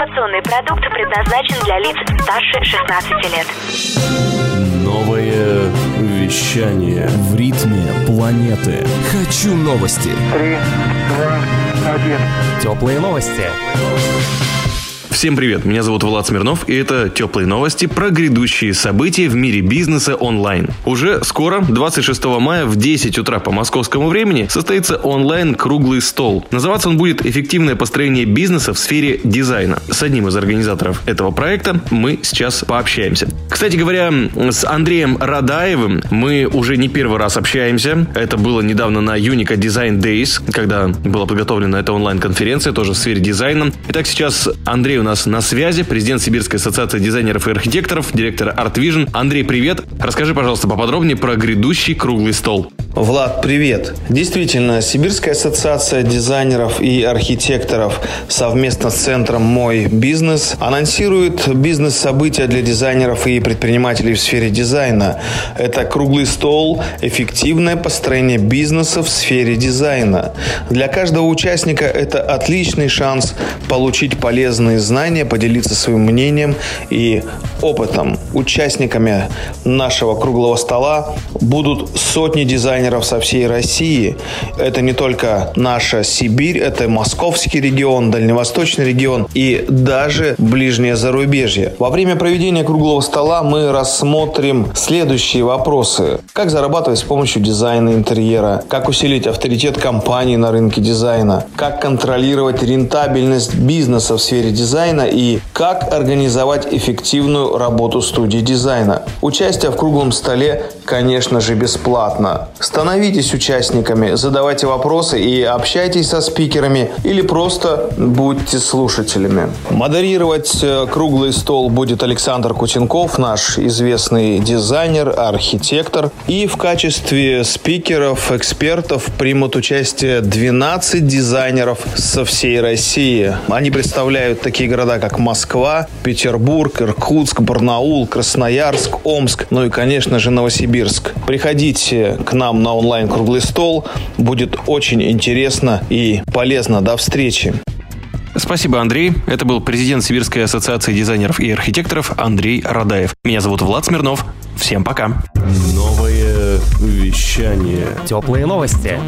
Информационный продукт предназначен для лиц старше 16 лет. Новое вещание в ритме планеты. Хочу новости. Три, два, один. Теплые новости. Всем привет, меня зовут Влад Смирнов, и это теплые новости про грядущие события в мире бизнеса онлайн. Уже скоро, 26 мая в 10 утра по московскому времени, состоится онлайн круглый стол. Называться он будет «Эффективное построение бизнеса в сфере дизайна». С одним из организаторов этого проекта мы сейчас пообщаемся. Кстати говоря, с Андреем Радаевым мы уже не первый раз общаемся. Это было недавно на Unica Design Days, когда была подготовлена эта онлайн-конференция, тоже в сфере дизайна. Итак, сейчас Андрей у нас на связи, президент Сибирской ассоциации дизайнеров и архитекторов, директор Art Vision. Андрей, привет. Расскажи, пожалуйста, поподробнее про грядущий круглый стол. Влад, привет. Действительно, Сибирская ассоциация дизайнеров и архитекторов совместно с центром «Мой бизнес» анонсирует бизнес-события для дизайнеров и предпринимателей в сфере дизайна. Это круглый стол, эффективное построение бизнеса в сфере дизайна. Для каждого участника это отличный шанс получить полезные знания, поделиться своим мнением и опытом. Участниками нашего круглого стола будут сотни дизайнеров дизайнеров со всей России. Это не только наша Сибирь, это московский регион, дальневосточный регион и даже ближнее зарубежье. Во время проведения круглого стола мы рассмотрим следующие вопросы. Как зарабатывать с помощью дизайна интерьера? Как усилить авторитет компании на рынке дизайна? Как контролировать рентабельность бизнеса в сфере дизайна? И как организовать эффективную работу студии дизайна? Участие в круглом столе, конечно же, бесплатно. Становитесь участниками, задавайте вопросы и общайтесь со спикерами или просто будьте слушателями. Модерировать э, круглый стол будет Александр Кутенков, наш известный дизайнер, архитектор. И в качестве спикеров, экспертов примут участие 12 дизайнеров со всей России. Они представляют такие города, как Москва, Петербург, Иркутск, Барнаул, Красноярск, Омск, ну и, конечно же, Новосибирск. Приходите к нам на онлайн круглый стол. Будет очень интересно и полезно. До встречи. Спасибо, Андрей. Это был президент Сибирской ассоциации дизайнеров и архитекторов Андрей Радаев. Меня зовут Влад Смирнов. Всем пока. Новое вещание. Теплые новости.